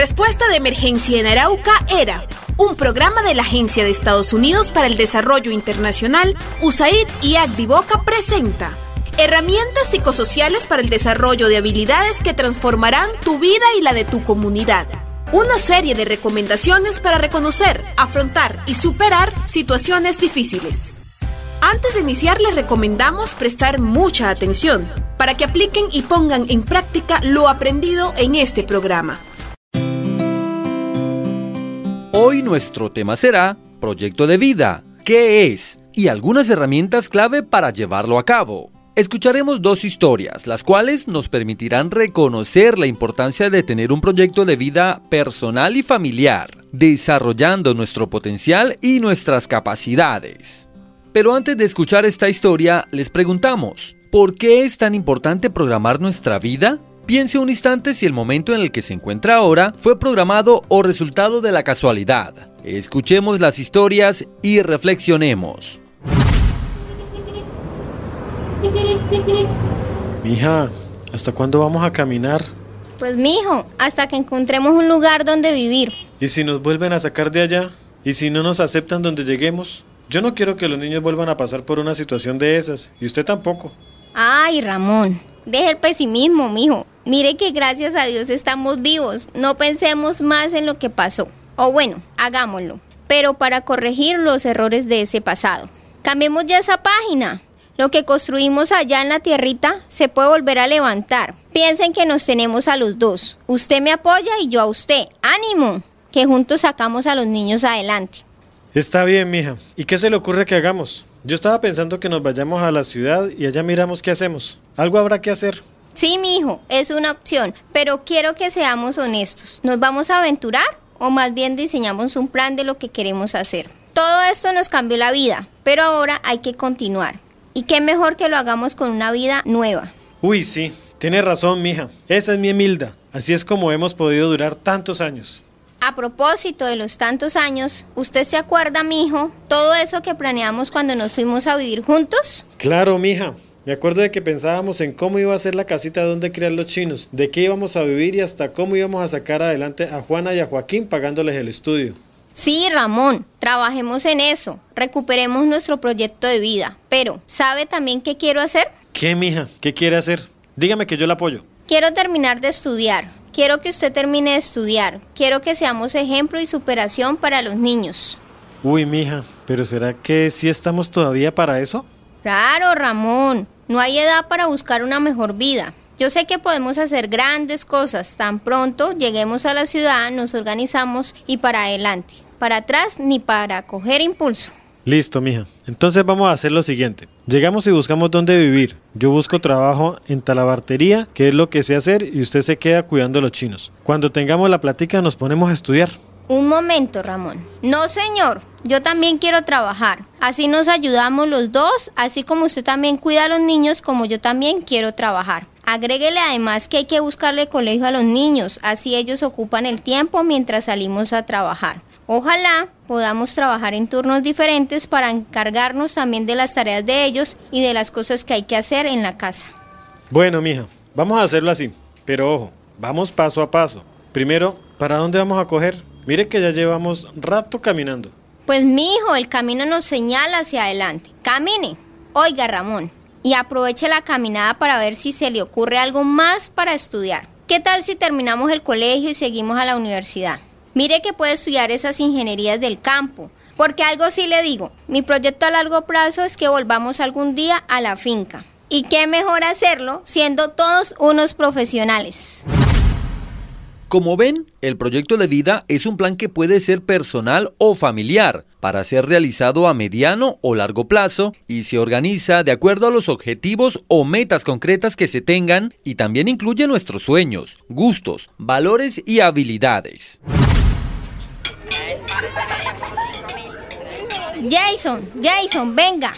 Respuesta de emergencia en Arauca era un programa de la Agencia de Estados Unidos para el Desarrollo Internacional, USAID y Agdivoca presenta herramientas psicosociales para el desarrollo de habilidades que transformarán tu vida y la de tu comunidad. Una serie de recomendaciones para reconocer, afrontar y superar situaciones difíciles. Antes de iniciar les recomendamos prestar mucha atención para que apliquen y pongan en práctica lo aprendido en este programa. Hoy nuestro tema será Proyecto de Vida, ¿qué es? Y algunas herramientas clave para llevarlo a cabo. Escucharemos dos historias, las cuales nos permitirán reconocer la importancia de tener un proyecto de vida personal y familiar, desarrollando nuestro potencial y nuestras capacidades. Pero antes de escuchar esta historia, les preguntamos, ¿por qué es tan importante programar nuestra vida? Piense un instante si el momento en el que se encuentra ahora fue programado o resultado de la casualidad. Escuchemos las historias y reflexionemos. Mija, ¿hasta cuándo vamos a caminar? Pues mijo, hasta que encontremos un lugar donde vivir. ¿Y si nos vuelven a sacar de allá? ¿Y si no nos aceptan donde lleguemos? Yo no quiero que los niños vuelvan a pasar por una situación de esas, y usted tampoco. Ay, Ramón, deje el pesimismo, mijo. Mire que gracias a Dios estamos vivos. No pensemos más en lo que pasó. O bueno, hagámoslo. Pero para corregir los errores de ese pasado. Cambiemos ya esa página. Lo que construimos allá en la tierrita se puede volver a levantar. Piensen que nos tenemos a los dos. Usted me apoya y yo a usted. ¡Ánimo! Que juntos sacamos a los niños adelante. Está bien, mija. ¿Y qué se le ocurre que hagamos? Yo estaba pensando que nos vayamos a la ciudad y allá miramos qué hacemos. Algo habrá que hacer. Sí, mi hijo, es una opción, pero quiero que seamos honestos. ¿Nos vamos a aventurar o más bien diseñamos un plan de lo que queremos hacer? Todo esto nos cambió la vida, pero ahora hay que continuar. Y qué mejor que lo hagamos con una vida nueva. Uy, sí, tiene razón, mija. Esa es mi Emilda. Así es como hemos podido durar tantos años. A propósito de los tantos años, ¿usted se acuerda, mi hijo, todo eso que planeamos cuando nos fuimos a vivir juntos? Claro, mija. Me acuerdo de que pensábamos en cómo iba a ser la casita donde criar los chinos, de qué íbamos a vivir y hasta cómo íbamos a sacar adelante a Juana y a Joaquín pagándoles el estudio. Sí, Ramón, trabajemos en eso, recuperemos nuestro proyecto de vida. Pero, ¿sabe también qué quiero hacer? ¿Qué, mija? ¿Qué quiere hacer? Dígame que yo la apoyo. Quiero terminar de estudiar. Quiero que usted termine de estudiar. Quiero que seamos ejemplo y superación para los niños. Uy, mija, pero ¿será que sí estamos todavía para eso? Claro, Ramón. No hay edad para buscar una mejor vida. Yo sé que podemos hacer grandes cosas. Tan pronto lleguemos a la ciudad, nos organizamos y para adelante. Para atrás ni para coger impulso. Listo, mija. Entonces vamos a hacer lo siguiente. Llegamos y buscamos dónde vivir. Yo busco trabajo en talabartería, que es lo que sé hacer, y usted se queda cuidando a los chinos. Cuando tengamos la plática nos ponemos a estudiar. Un momento, Ramón. No, señor. Yo también quiero trabajar. Así nos ayudamos los dos, así como usted también cuida a los niños, como yo también quiero trabajar. Agréguele además que hay que buscarle colegio a los niños, así ellos ocupan el tiempo mientras salimos a trabajar. Ojalá podamos trabajar en turnos diferentes para encargarnos también de las tareas de ellos y de las cosas que hay que hacer en la casa. Bueno, mija, vamos a hacerlo así. Pero ojo, vamos paso a paso. Primero, ¿para dónde vamos a coger? Mire que ya llevamos rato caminando. Pues mi hijo, el camino nos señala hacia adelante. Camine. Oiga, Ramón, y aproveche la caminada para ver si se le ocurre algo más para estudiar. ¿Qué tal si terminamos el colegio y seguimos a la universidad? Mire que puede estudiar esas ingenierías del campo, porque algo sí le digo, mi proyecto a largo plazo es que volvamos algún día a la finca. Y qué mejor hacerlo siendo todos unos profesionales. Como ven, el proyecto de vida es un plan que puede ser personal o familiar para ser realizado a mediano o largo plazo y se organiza de acuerdo a los objetivos o metas concretas que se tengan y también incluye nuestros sueños, gustos, valores y habilidades. Jason, Jason, venga.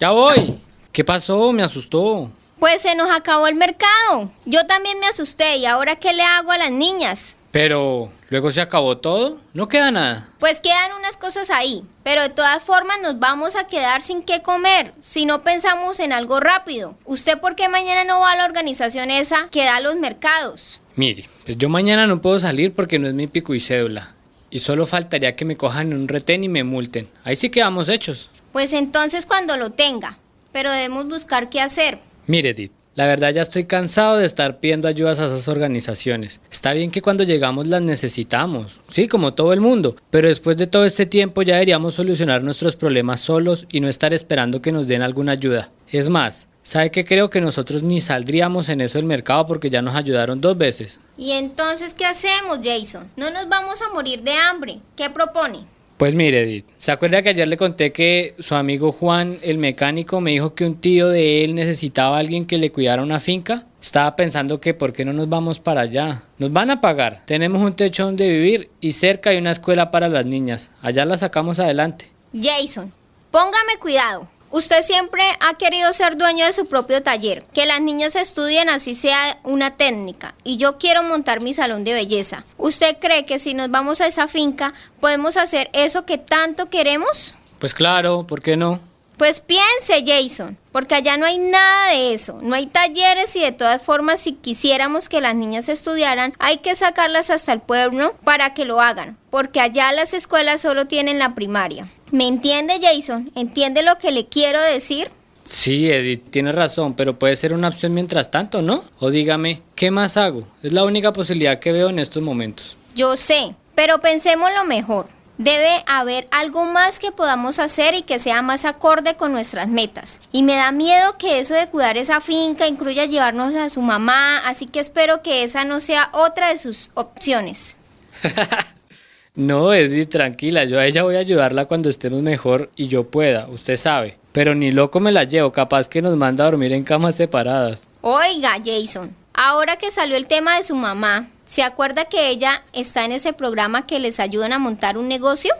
Ya voy. ¿Qué pasó? Me asustó. Pues se nos acabó el mercado. Yo también me asusté y ahora ¿qué le hago a las niñas? Pero, ¿luego se acabó todo? ¿No queda nada? Pues quedan unas cosas ahí, pero de todas formas nos vamos a quedar sin qué comer si no pensamos en algo rápido. ¿Usted por qué mañana no va a la organización esa que da los mercados? Mire, pues yo mañana no puedo salir porque no es mi pico y cédula. Y solo faltaría que me cojan en un retén y me multen. Ahí sí quedamos hechos. Pues entonces cuando lo tenga. Pero debemos buscar qué hacer. Mire, Edith, la verdad ya estoy cansado de estar pidiendo ayudas a esas organizaciones. Está bien que cuando llegamos las necesitamos, sí, como todo el mundo, pero después de todo este tiempo ya deberíamos solucionar nuestros problemas solos y no estar esperando que nos den alguna ayuda. Es más, ¿sabe que creo que nosotros ni saldríamos en eso del mercado porque ya nos ayudaron dos veces? ¿Y entonces qué hacemos, Jason? No nos vamos a morir de hambre. ¿Qué propone? Pues mire, Edith, ¿se acuerda que ayer le conté que su amigo Juan, el mecánico, me dijo que un tío de él necesitaba a alguien que le cuidara una finca? Estaba pensando que por qué no nos vamos para allá. Nos van a pagar. Tenemos un techo donde vivir y cerca hay una escuela para las niñas. Allá la sacamos adelante. Jason, póngame cuidado. Usted siempre ha querido ser dueño de su propio taller, que las niñas estudien así sea una técnica, y yo quiero montar mi salón de belleza. ¿Usted cree que si nos vamos a esa finca podemos hacer eso que tanto queremos? Pues claro, ¿por qué no? Pues piense, Jason, porque allá no hay nada de eso, no hay talleres y de todas formas si quisiéramos que las niñas estudiaran, hay que sacarlas hasta el pueblo para que lo hagan, porque allá las escuelas solo tienen la primaria. ¿Me entiende, Jason? ¿Entiende lo que le quiero decir? Sí, Edith, tiene razón, pero puede ser una opción mientras tanto, ¿no? O dígame, ¿qué más hago? Es la única posibilidad que veo en estos momentos. Yo sé, pero pensemos lo mejor. Debe haber algo más que podamos hacer y que sea más acorde con nuestras metas. Y me da miedo que eso de cuidar esa finca incluya llevarnos a su mamá, así que espero que esa no sea otra de sus opciones. no, Edith, tranquila, yo a ella voy a ayudarla cuando estemos mejor y yo pueda, usted sabe. Pero ni loco me la llevo, capaz que nos manda a dormir en camas separadas. Oiga, Jason, ahora que salió el tema de su mamá, ¿Se acuerda que ella está en ese programa que les ayudan a montar un negocio?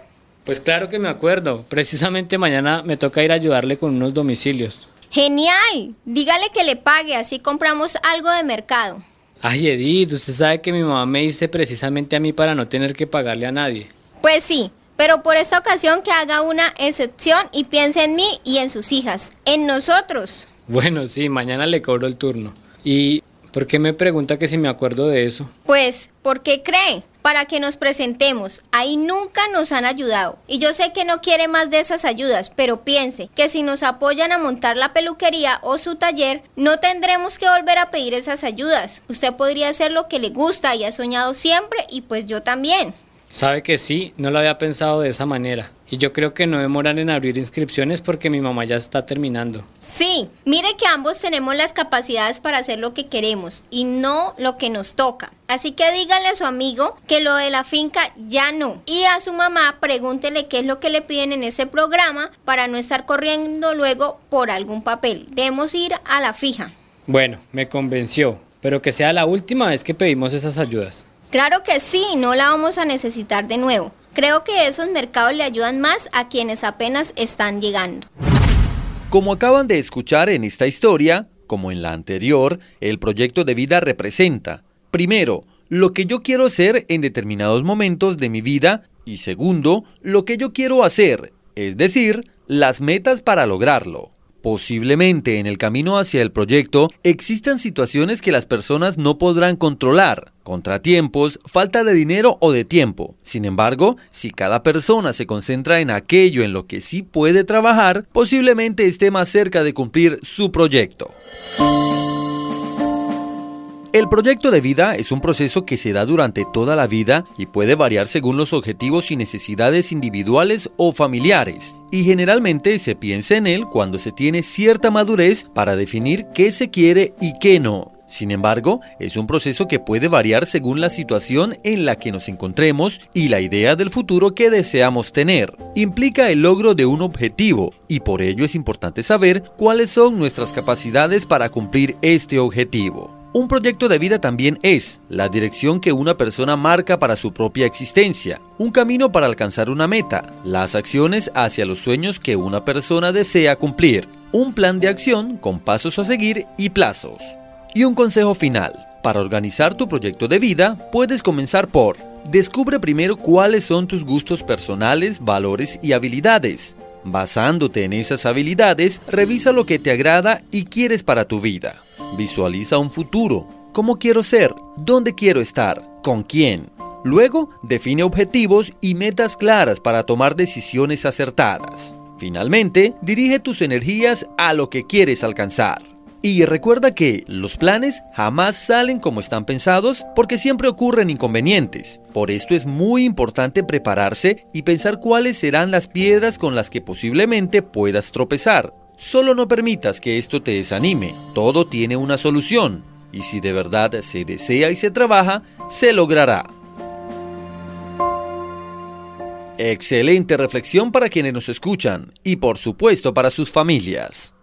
Pues claro que me acuerdo. Precisamente mañana me toca ir a ayudarle con unos domicilios. Genial. Dígale que le pague, así compramos algo de mercado. Ay, Edith, usted sabe que mi mamá me dice precisamente a mí para no tener que pagarle a nadie. Pues sí, pero por esta ocasión que haga una excepción y piense en mí y en sus hijas, en nosotros. Bueno, sí, mañana le cobro el turno. Y ¿Por qué me pregunta que si me acuerdo de eso? Pues, ¿por qué cree? Para que nos presentemos. Ahí nunca nos han ayudado. Y yo sé que no quiere más de esas ayudas, pero piense que si nos apoyan a montar la peluquería o su taller, no tendremos que volver a pedir esas ayudas. Usted podría hacer lo que le gusta y ha soñado siempre y pues yo también. Sabe que sí, no lo había pensado de esa manera. Y yo creo que no demoran en abrir inscripciones porque mi mamá ya está terminando. Sí, mire que ambos tenemos las capacidades para hacer lo que queremos y no lo que nos toca. Así que dígale a su amigo que lo de la finca ya no. Y a su mamá pregúntele qué es lo que le piden en ese programa para no estar corriendo luego por algún papel. Debemos ir a la fija. Bueno, me convenció, pero que sea la última vez que pedimos esas ayudas. Claro que sí, no la vamos a necesitar de nuevo. Creo que esos mercados le ayudan más a quienes apenas están llegando. Como acaban de escuchar en esta historia, como en la anterior, el proyecto de vida representa, primero, lo que yo quiero ser en determinados momentos de mi vida y segundo, lo que yo quiero hacer, es decir, las metas para lograrlo. Posiblemente en el camino hacia el proyecto existan situaciones que las personas no podrán controlar, contratiempos, falta de dinero o de tiempo. Sin embargo, si cada persona se concentra en aquello en lo que sí puede trabajar, posiblemente esté más cerca de cumplir su proyecto. El proyecto de vida es un proceso que se da durante toda la vida y puede variar según los objetivos y necesidades individuales o familiares, y generalmente se piensa en él cuando se tiene cierta madurez para definir qué se quiere y qué no. Sin embargo, es un proceso que puede variar según la situación en la que nos encontremos y la idea del futuro que deseamos tener. Implica el logro de un objetivo y por ello es importante saber cuáles son nuestras capacidades para cumplir este objetivo. Un proyecto de vida también es la dirección que una persona marca para su propia existencia, un camino para alcanzar una meta, las acciones hacia los sueños que una persona desea cumplir, un plan de acción con pasos a seguir y plazos. Y un consejo final. Para organizar tu proyecto de vida, puedes comenzar por Descubre primero cuáles son tus gustos personales, valores y habilidades. Basándote en esas habilidades, revisa lo que te agrada y quieres para tu vida. Visualiza un futuro. ¿Cómo quiero ser? ¿Dónde quiero estar? ¿Con quién? Luego, define objetivos y metas claras para tomar decisiones acertadas. Finalmente, dirige tus energías a lo que quieres alcanzar. Y recuerda que los planes jamás salen como están pensados porque siempre ocurren inconvenientes. Por esto es muy importante prepararse y pensar cuáles serán las piedras con las que posiblemente puedas tropezar. Solo no permitas que esto te desanime. Todo tiene una solución. Y si de verdad se desea y se trabaja, se logrará. Excelente reflexión para quienes nos escuchan y por supuesto para sus familias.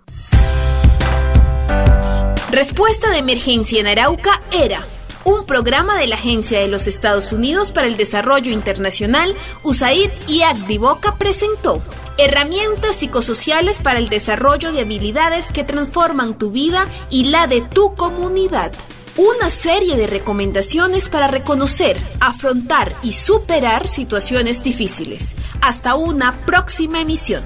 Respuesta de emergencia en Arauca era un programa de la Agencia de los Estados Unidos para el Desarrollo Internacional, USAID y Agdivoca presentó herramientas psicosociales para el desarrollo de habilidades que transforman tu vida y la de tu comunidad una serie de recomendaciones para reconocer, afrontar y superar situaciones difíciles. Hasta una próxima emisión.